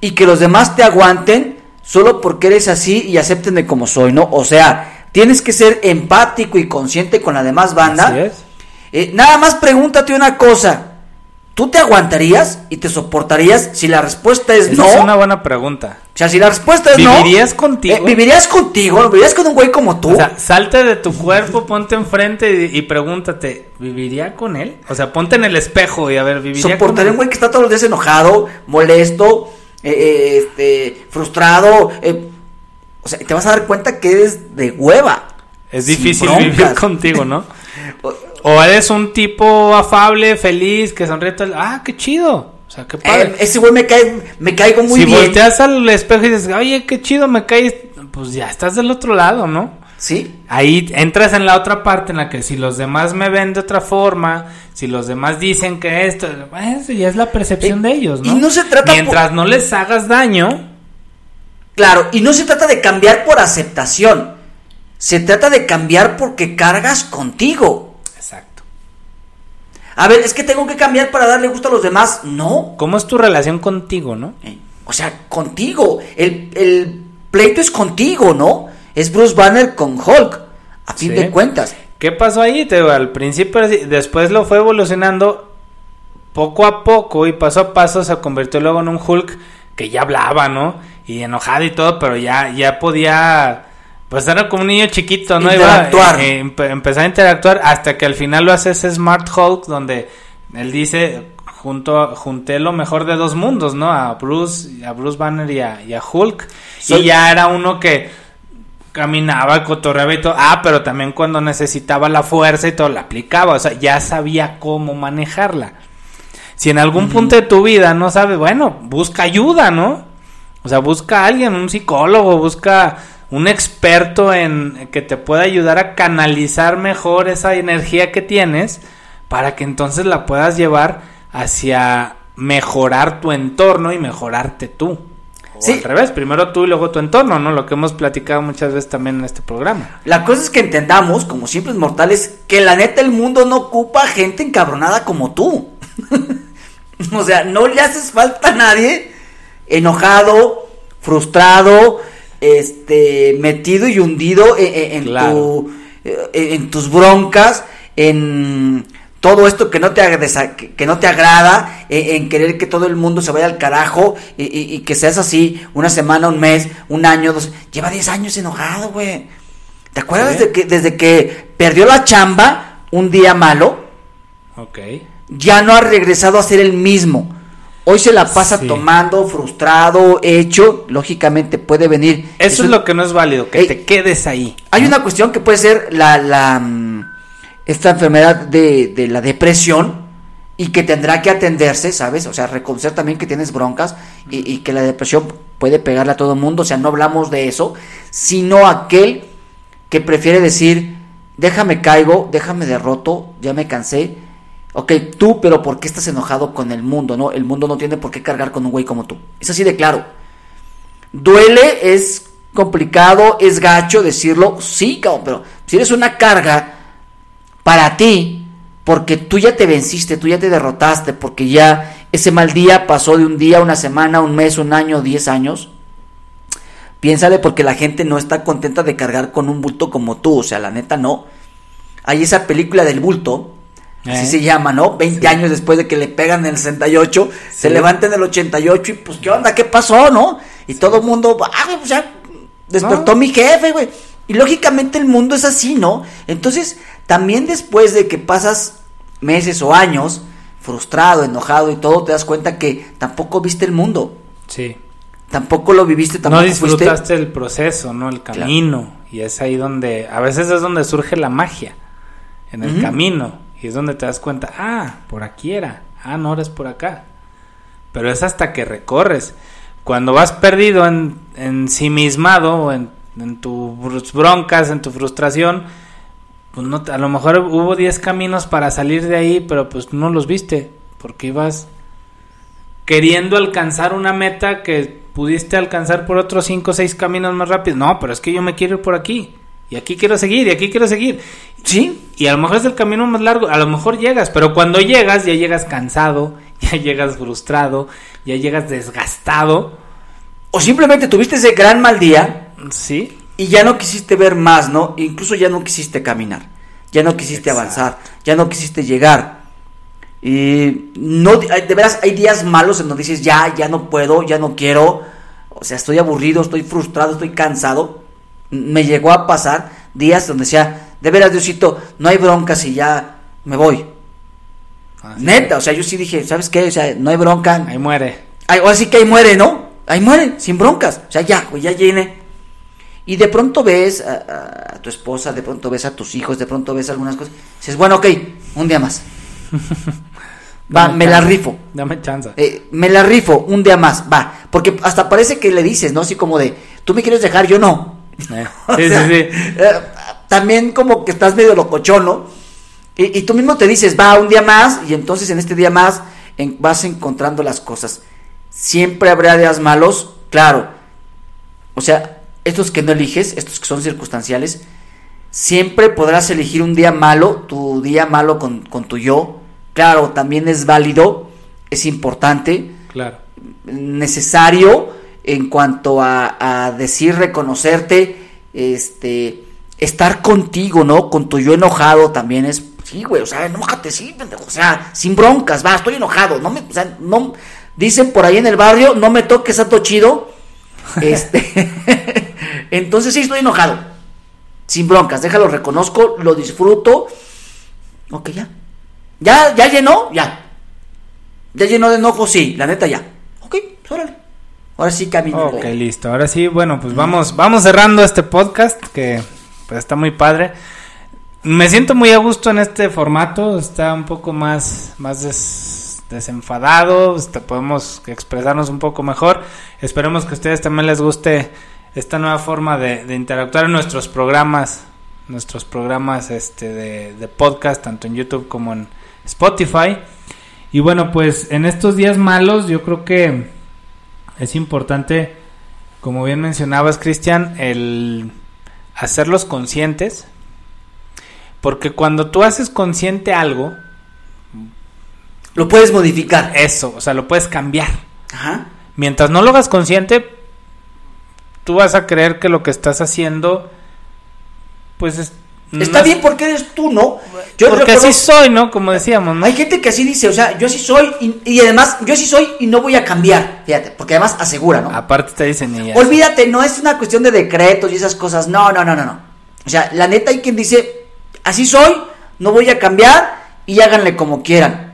y que los demás te aguanten solo porque eres así y acéptenme como soy, ¿no? O sea, tienes que ser empático y consciente con la demás banda.
Así es.
Eh, nada más pregúntate una cosa. ¿Tú te aguantarías y te soportarías si la respuesta es
Esa
no?
es una buena pregunta.
O sea, si la respuesta es no.
¿Vivirías contigo?
eh, ¿Vivirías contigo? ¿Vivirías con un güey como tú?
O sea, salte de tu cuerpo, ponte enfrente y, y pregúntate, ¿viviría con él? O sea, ponte en el espejo y a ver, ¿viviría con
Soportaría un güey que está todos los días enojado, molesto, eh, eh, este, frustrado. eh, o sea, te vas a dar cuenta que eres de hueva.
Es difícil vivir contigo, ¿no?
O-
O eres un tipo afable, feliz, que sonríe el- Ah, qué chido. sea, qué padre.
Eh, ese güey me cae, me caigo muy
si
bien.
volteas al espejo y dices, oye, qué chido me caes, pues ya estás del otro lado, ¿no?
Sí.
Ahí entras en la otra parte en la que si los demás me ven de otra forma, si los demás dicen que esto, pues, ya es la percepción
Eh,
de ellos, ¿no?
y no se trata
Mientras no les hagas daño,
Claro, y no se trata de cambiar por aceptación. Se trata de cambiar porque cargas contigo. A ver, es que tengo que cambiar para darle gusto a los demás. No.
¿Cómo es tu relación contigo, no?
Eh, O sea, contigo. El, el pleito es contigo, ¿no? Es Bruce Banner con Hulk. A fin
Sí.
de cuentas.
¿Qué pasó ahí? Te al principio, después lo fue evolucionando poco a poco y paso a paso se convirtió luego en un Hulk que ya hablaba, ¿no? Y enojado y todo, pero ya, ya podía, pues era como un niño chiquito, ¿no?
Interactuar.
Iba, eh, empe- empezar a interactuar hasta que al final lo hace ese Smart Hulk donde él dice, junto, junté lo mejor de dos mundos, ¿no? A Bruce, a Bruce Banner y a, y a Hulk. Y ya era uno que caminaba, cotorreaba y todo. Ah, pero también cuando necesitaba la fuerza y todo, la aplicaba. O sea, ya sabía cómo manejarla. Si en algún punto de tu vida no sabes, bueno, busca ayuda, ¿no? O sea, busca a alguien, un psicólogo, busca un experto en que te pueda ayudar a canalizar mejor esa energía que tienes para que entonces la puedas llevar hacia mejorar tu entorno y mejorarte tú. O
Sí.
al revés, primero tú y luego tu entorno, ¿no? Lo que hemos platicado muchas veces también en este programa.
La cosa es que entendamos, como simples mortales, que la neta el mundo no ocupa gente encabronada como tú. o sea, no le haces falta a nadie enojado, frustrado, este, metido y hundido en, en- en
Claro.
tu, eh, en tus broncas, en todo esto que no te, que que no te agrada, en, en querer que todo el mundo se vaya al carajo y, y- y que seas así una semana, un mes, un año, dos. Lleva 10 años enojado, güey. ¿Te acuerdas
Sí.
de que desde que perdió la chamba un día malo,
Ok.
ya no ha regresado a ser el mismo? Hoy se la pasa
Sí.
tomando, frustrado, hecho. Lógicamente puede venir.
Eso, es lo que no es válido, que
Ey.
te quedes ahí.
Hay una cuestión que puede ser la, la mm, esta enfermedad de, de la depresión y que tendrá que atenderse, ¿sabes? O sea, reconocer también que tienes broncas y, y que la depresión puede pegarle a todo el mundo. O sea, no hablamos de eso, sino aquel que prefiere decir, déjame caigo, déjame derroto, ya me cansé. Ok, tú, pero ¿por qué estás enojado con el mundo? No, el mundo no tiene por qué cargar con un güey como tú. Es así de claro. Duele, es complicado, es gacho decirlo, sí, cabrón, pero si eres una carga para ti, porque tú ya te venciste, tú ya te derrotaste, porque ya ese mal día pasó de un día, una semana, un mes, un año, diez años, piénsale porque la gente no está contenta de cargar con un bulto como tú, o sea, la neta no. Hay esa película del bulto, así
Eh.
se llama, ¿no? 20
Sí.
años después de que le pegan en el 68, se
Sí.
levanta en el 88 y pues, ¿qué onda? ¿Qué pasó, no? Y todo el mundo, ah, güey, pues ya despertó
No.
mi jefe, güey. Y lógicamente el mundo es así, ¿no? Entonces, también después de que pasas meses o años frustrado, enojado y todo, te das cuenta que tampoco viste el mundo.
Sí.
Tampoco lo viviste, tampoco
no
fuiste.
disfrutaste el proceso, ¿no? El camino. Y es ahí donde, a veces es donde surge la magia, en el camino. Y es donde te das cuenta, ah, por aquí era, ah, no eres por acá. Pero es hasta que recorres. Cuando vas perdido en, ensimismado, en, en tus broncas, en tu frustración, pues no, a lo mejor hubo 10 caminos para salir de ahí, pero pues no los viste, porque ibas queriendo alcanzar una meta que pudiste alcanzar por otros 5 o 6 caminos más rápido. No, pero es que yo me quiero ir por aquí. Y aquí quiero seguir, y aquí quiero seguir.
Sí,
Y a lo mejor es el camino más largo, a lo mejor llegas, pero cuando llegas ya llegas cansado, ya llegas frustrado, ya llegas desgastado.
o simplemente tuviste ese gran mal día
¿Sí?
y ya no quisiste ver más, ¿no? Incluso ya no quisiste caminar, ya no quisiste
Exacto.
avanzar, ya no quisiste llegar. Y no, de veras hay días malos en donde dices, ya, ya no puedo, ya no quiero, o sea, estoy aburrido, estoy frustrado, estoy cansado. Me llegó a pasar días donde decía, de veras, Diosito, no hay broncas y ya me voy.
Así
Neta, o sea, yo sí dije, ¿sabes qué? O sea, no hay bronca.
Ahí muere.
Ay, ahora sí que ahí muere, ¿no? Ahí muere, sin broncas. O sea, ya, güey, ya llene. Y de pronto ves a, a- a tu esposa, de pronto ves a tus hijos, de pronto ves algunas cosas. Dices, bueno, ok, un día más. Va, me la rifo.
Dame chance.
Eh, me la rifo un día más, va. Porque hasta parece que le dices, ¿no? Así como de, tú me quieres dejar, yo no.
Eh,
O
Sí,
sea,
sí, sí.
eh, también como que estás medio locochón, ¿no? Y, y tú mismo te dices, va, un día más, y entonces en este día más en- vas encontrando las cosas. Siempre habrá días malos, claro. O sea, estos que no eliges, estos que son circunstanciales, siempre podrás elegir un día malo, tu día malo con, con tu yo. Claro, también es válido, es importante
Claro.
necesario en cuanto a, a decir, reconocerte, este, estar contigo, ¿no? Con tu yo enojado también es, sí, güey, o sea, enójate, sí, pendejo, o sea, sin broncas, va, estoy enojado, no me, o sea, no, dicen por ahí en el barrio, no me toques santo chido, este, entonces sí estoy enojado, sin broncas, déjalo, reconozco, lo disfruto, ok, ya, ya, ya llenó, ya, ya llenó de enojo, sí, la neta ya. Ok, órale. Ahora sí camino.
Ok, listo. Ahora sí, bueno, pues vamos, vamos cerrando este podcast que pues está muy padre. Me siento muy a gusto en este formato, está un poco más, más des- desenfadado, este, podemos expresarnos un poco mejor. Esperemos que a ustedes también les guste esta nueva forma de, de interactuar en nuestros programas, nuestros programas este, de, de podcast, tanto en YouTube como en Spotify. Y bueno, pues en estos días malos yo creo que es importante, como bien mencionabas, Cristian, el hacerlos conscientes. Porque cuando tú haces consciente algo,
Lo puedes modificar.
eso, o sea, lo puedes cambiar.
Ajá.
Mientras no lo hagas consciente, tú vas a creer que lo que estás haciendo, pues es,
Está
no
bien porque eres tú, ¿no? Yo
porque así soy, ¿no? Como decíamos, ¿no?
Hay gente que así dice, o sea, yo así soy y, y además yo así soy y no voy a cambiar. Fíjate, porque además asegura, ¿no?
Aparte te dicen ella.
Olvídate, no es una cuestión de decretos y esas cosas. No, no, no, no, no. O sea, la neta hay quien dice, así soy, no voy a cambiar y háganle como quieran.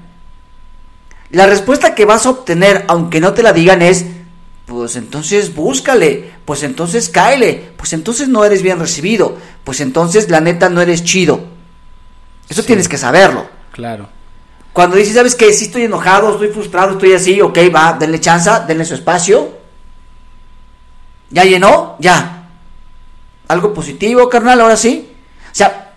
La respuesta que vas a obtener, aunque no te la digan, es, pues entonces búscale, pues entonces cáele, pues entonces no eres bien recibido, pues entonces la neta no eres chido. Eso
Sí.
tienes que saberlo.
Claro.
Cuando dices, ¿sabes qué? Sí estoy enojado, estoy frustrado, estoy así, ok, va, denle chance, denle su espacio. ¿Ya llenó? Ya. ¿Algo positivo, carnal? Ahora sí. O sea,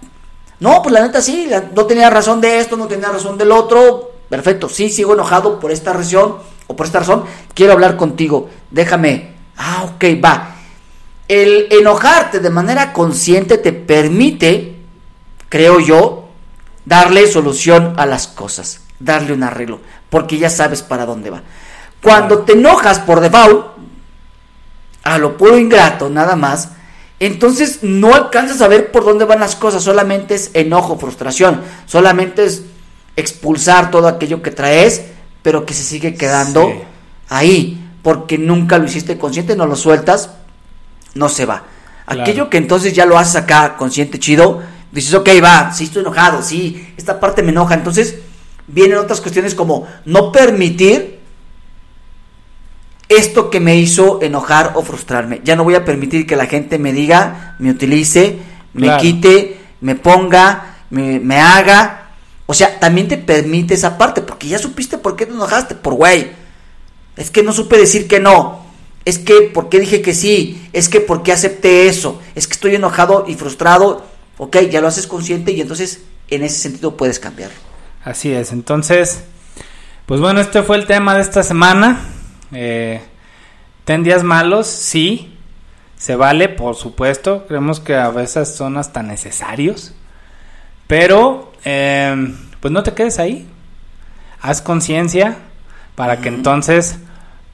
no, pues la neta sí, la- no tenía razón de esto, no tenía razón del otro. Perfecto, sí, sigo enojado por esta razón o por esta razón. Quiero hablar contigo, déjame. Ah, ok, va. El enojarte de manera consciente te permite, creo yo, darle solución a las cosas, darle un arreglo, porque ya sabes para dónde va. Cuando te enojas por default, a lo puro ingrato nada más, entonces no alcanzas a ver por dónde van las cosas, solamente es enojo, frustración, solamente es expulsar todo aquello que traes, pero que se sigue quedando
Sí.
ahí, porque nunca lo hiciste consciente, no lo sueltas, no se va.
Claro.
Aquello que entonces ya lo haces acá consciente, chido, dices, ok, va, sí estoy enojado, sí, esta parte me enoja, entonces vienen otras cuestiones como no permitir esto que me hizo enojar o frustrarme. Ya no voy a permitir que la gente me diga, me utilice, me
Claro.
quite, me ponga, me, me haga. O sea, también te permite esa parte, porque ya supiste por qué te enojaste, por güey. Es que no supe decir que no. Es que por qué dije que sí. Es que por qué acepté eso. Es que estoy enojado y frustrado. Ok, ya lo haces consciente y entonces en ese sentido puedes cambiarlo.
Así es, entonces, pues bueno, este fue el tema de esta semana. Eh, ten días malos, sí, se vale, por supuesto. Creemos que a veces son hasta necesarios. Pero, eh, pues no te quedes ahí. Haz conciencia para que entonces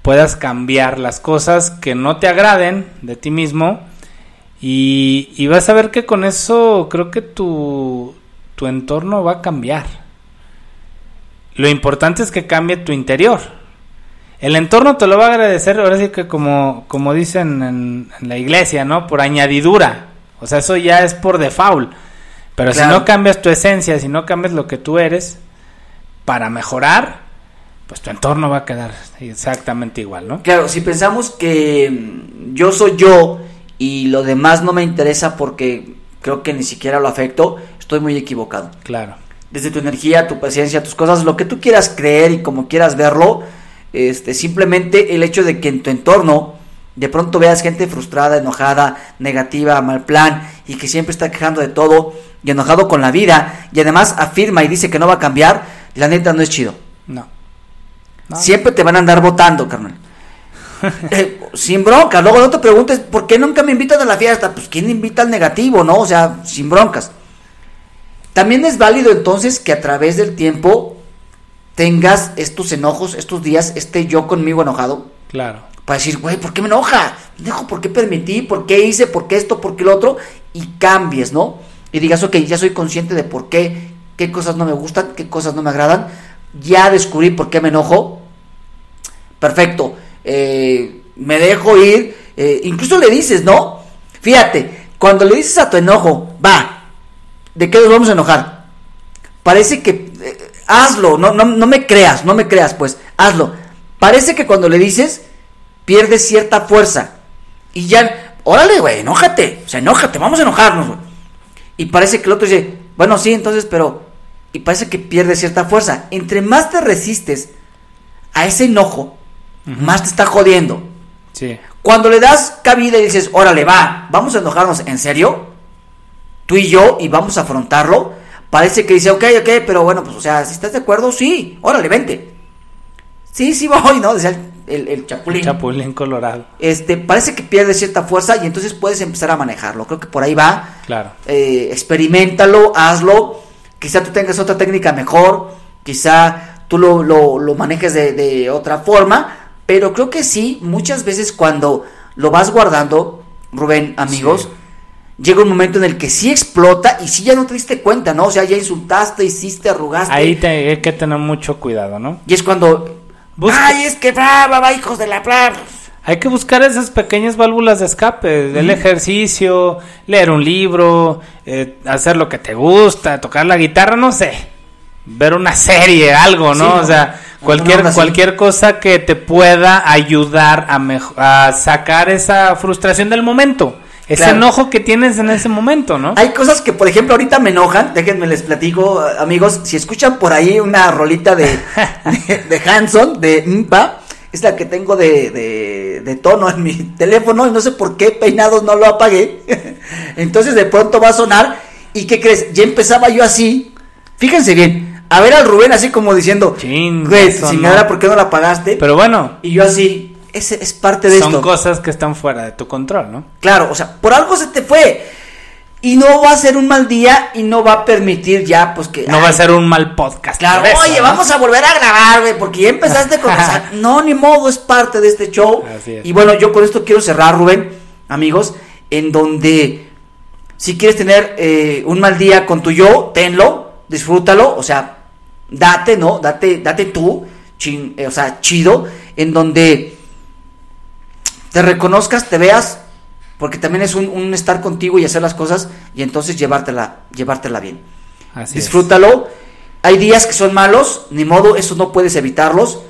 puedas cambiar las cosas que no te agraden de ti mismo. Y, y vas a ver que con eso creo que tu, tu entorno va a cambiar. Lo importante es que cambie tu interior. El entorno te lo va a agradecer, ahora sí que como, como dicen en, en la iglesia, ¿no? Por añadidura. O sea, eso ya es por default. Pero si no cambias tu esencia, si no cambias lo que tú eres, para mejorar, pues tu entorno va a quedar exactamente igual, ¿no?
Claro, si pensamos que mm, yo soy yo y lo demás no me interesa porque creo que ni siquiera lo afecto, estoy muy equivocado.
Claro.
desde tu energía, tu paciencia, tus cosas, lo que tú quieras creer y como quieras verlo, este, simplemente el hecho de que en tu entorno de pronto veas gente frustrada, enojada, negativa, mal plan y que siempre está quejando de todo y enojado con la vida y además afirma y dice que no va a cambiar, la neta no es chido.
No.
siempre te van a andar votando, carnal. Eh, sin bronca, luego no te preguntes, ¿por qué nunca me invitan a la fiesta? Pues ¿quién invita al negativo, no? O sea, sin broncas. También es válido entonces que a través del tiempo tengas estos enojos, estos días, este yo conmigo enojado.
Claro.
Para decir, güey, ¿por qué me enoja? Dejo, ¿por qué permití? ¿Por qué hice? ¿Por qué esto? ¿Por qué lo otro? Y cambies, ¿no? Y digas, ok, ya soy consciente de por qué, qué cosas no me gustan, qué cosas no me agradan. Ya descubrí por qué me enojo. Perfecto. Eh, me dejo ir. Eh, incluso le dices, ¿no? Fíjate, cuando le dices a tu enojo, va, ¿De qué nos vamos a enojar? Parece que... Eh, hazlo, no, no, no me creas, no me creas, pues, hazlo. Parece que cuando le dices, pierdes cierta fuerza. Y ya, órale, güey, enójate. O sea, enójate, vamos a enojarnos, güey. Y parece que el otro dice, bueno, sí, entonces, pero... Y parece que pierde cierta fuerza. Entre más te resistes a ese enojo, más te está jodiendo.
Sí.
Cuando le das cabida y dices, órale, va, vamos a enojarnos, ¿en serio? tú y yo y vamos a afrontarlo, parece que dice, ok, ok, pero bueno, pues o sea, si estás de acuerdo, sí, órale, vente. Sí, sí voy, ¿no? Decía el, el, chapulín.
chapulín colorado.
Este, parece que pierde cierta fuerza y entonces puedes empezar a manejarlo. Creo que por ahí va.
Claro.
Eh, experimentalo, hazlo. Quizá tú tengas otra técnica mejor, quizá tú lo, lo, manejes de, de, otra forma, pero creo que sí, muchas veces cuando lo vas guardando, Rubén, amigos, llega un momento en el que sí explota y sí ya no te diste cuenta, ¿no? O sea, ya insultaste, hiciste, arrugaste.
Ahí te, hay que tener mucho cuidado, ¿no?
Y es cuando... Ay, es que va, hijos de la...
Hay que buscar esas pequeñas válvulas de escape, el ejercicio, leer un libro, eh, hacer lo que te gusta, tocar la guitarra, no sé, ver una serie, algo, ¿no? O sea, cualquier, cualquier cosa que te pueda ayudar a, a sacar esa frustración del momento. Ese enojo que tienes en ese momento, ¿no?
Hay cosas que, por ejemplo, ahorita me enojan. Déjenme les platico, amigos. Si escuchan por ahí una rolita de, de, Hanson, de Mpa, es la que tengo de, de, tono en mi teléfono y no sé por qué peinados no lo apagué. Entonces de pronto va a sonar. ¿Y qué crees? Ya empezaba yo así. Fíjense bien. A ver al Rubén así como diciendo, güey, sin nada, ¿por qué no la apagaste?
Pero bueno.
Y yo así, ese es parte de
Son
esto.
Son cosas que están fuera de tu control, ¿no?
Claro, o sea, por algo se te fue. Y no va a ser un mal día y no va a permitir ya, pues que.
No va a ser un mal podcast.
Claro, oye, vamos a volver a grabar, güey, porque ya empezaste con. no, ni modo, es parte de este show. Y bueno, yo con esto quiero cerrar, Rubén, amigos, en donde si quieres tener eh, un mal día con tu yo, tenlo, disfrútalo, o sea, date, ¿no? Date, date tú, eh, o sea, chido, en donde te reconozcas, te veas, porque también es un, estar contigo y hacer las cosas y entonces llevártela, llevártela bien. Disfrútalo. Hay días que son malos, ni modo, eso no puedes evitarlos.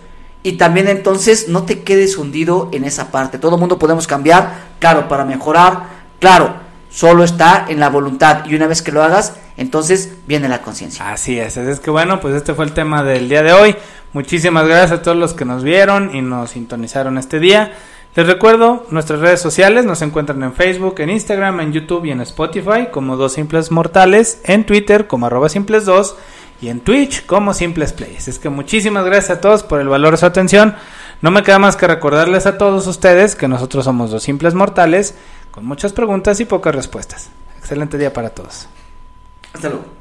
Y también entonces no te quedes hundido en esa parte. Todo mundo podemos cambiar, claro, para mejorar, claro, solo está en la voluntad. Y una vez que lo hagas, entonces viene la conciencia.
Así es, es que bueno, pues este fue el tema del día de hoy. Muchísimas gracias a todos los que nos vieron y nos sintonizaron este día. Les recuerdo, nuestras redes sociales nos encuentran en Facebook, en Instagram, en YouTube y en Spotify como Dos Simples Mortales, en Twitter como arroba simples 2 y en Twitch como Simples Plays. Es que muchísimas gracias a todos por el valor de su atención. No me queda más que recordarles a todos ustedes que nosotros somos Dos Simples Mortales con muchas preguntas y pocas respuestas. Excelente día para todos.
Hasta luego.